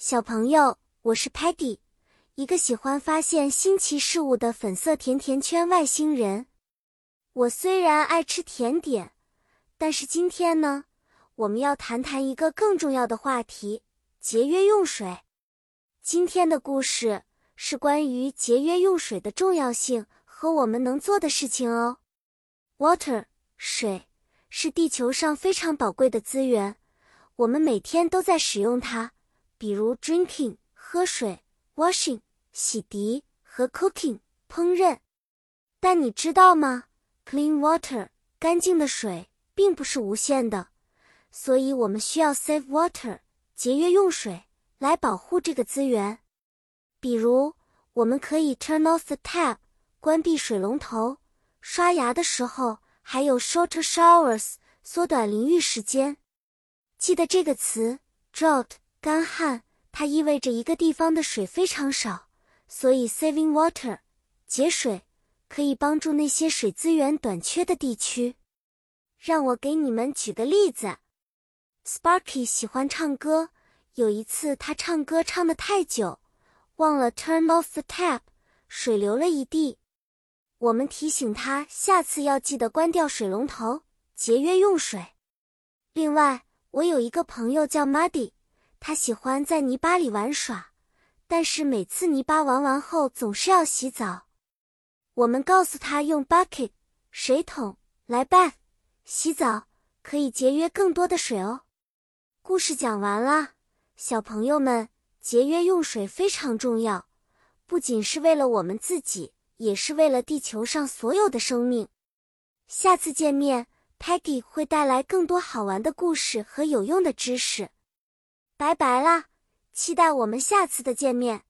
小朋友，我是 Patty，一个喜欢发现新奇事物的粉色甜甜圈外星人。我虽然爱吃甜点，但是今天呢，我们要谈谈一个更重要的话题——节约用水。今天的故事是关于节约用水的重要性和我们能做的事情哦。Water，水是地球上非常宝贵的资源，我们每天都在使用它。比如 drinking 喝水，washing 洗涤和 cooking 烹饪。但你知道吗？Clean water 干净的水并不是无限的，所以我们需要 save water 节约用水来保护这个资源。比如，我们可以 turn off the tap 关闭水龙头，刷牙的时候还有 shorter showers 缩短淋浴时间。记得这个词 drought。干旱，它意味着一个地方的水非常少，所以 saving water 节水可以帮助那些水资源短缺的地区。让我给你们举个例子，Sparky 喜欢唱歌，有一次他唱歌唱得太久，忘了 turn off the tap，水流了一地。我们提醒他下次要记得关掉水龙头，节约用水。另外，我有一个朋友叫 Muddy。他喜欢在泥巴里玩耍，但是每次泥巴玩完后总是要洗澡。我们告诉他用 bucket 水桶来 bat 洗澡，可以节约更多的水哦。故事讲完了，小朋友们，节约用水非常重要，不仅是为了我们自己，也是为了地球上所有的生命。下次见面，Peggy 会带来更多好玩的故事和有用的知识。拜拜啦！期待我们下次的见面。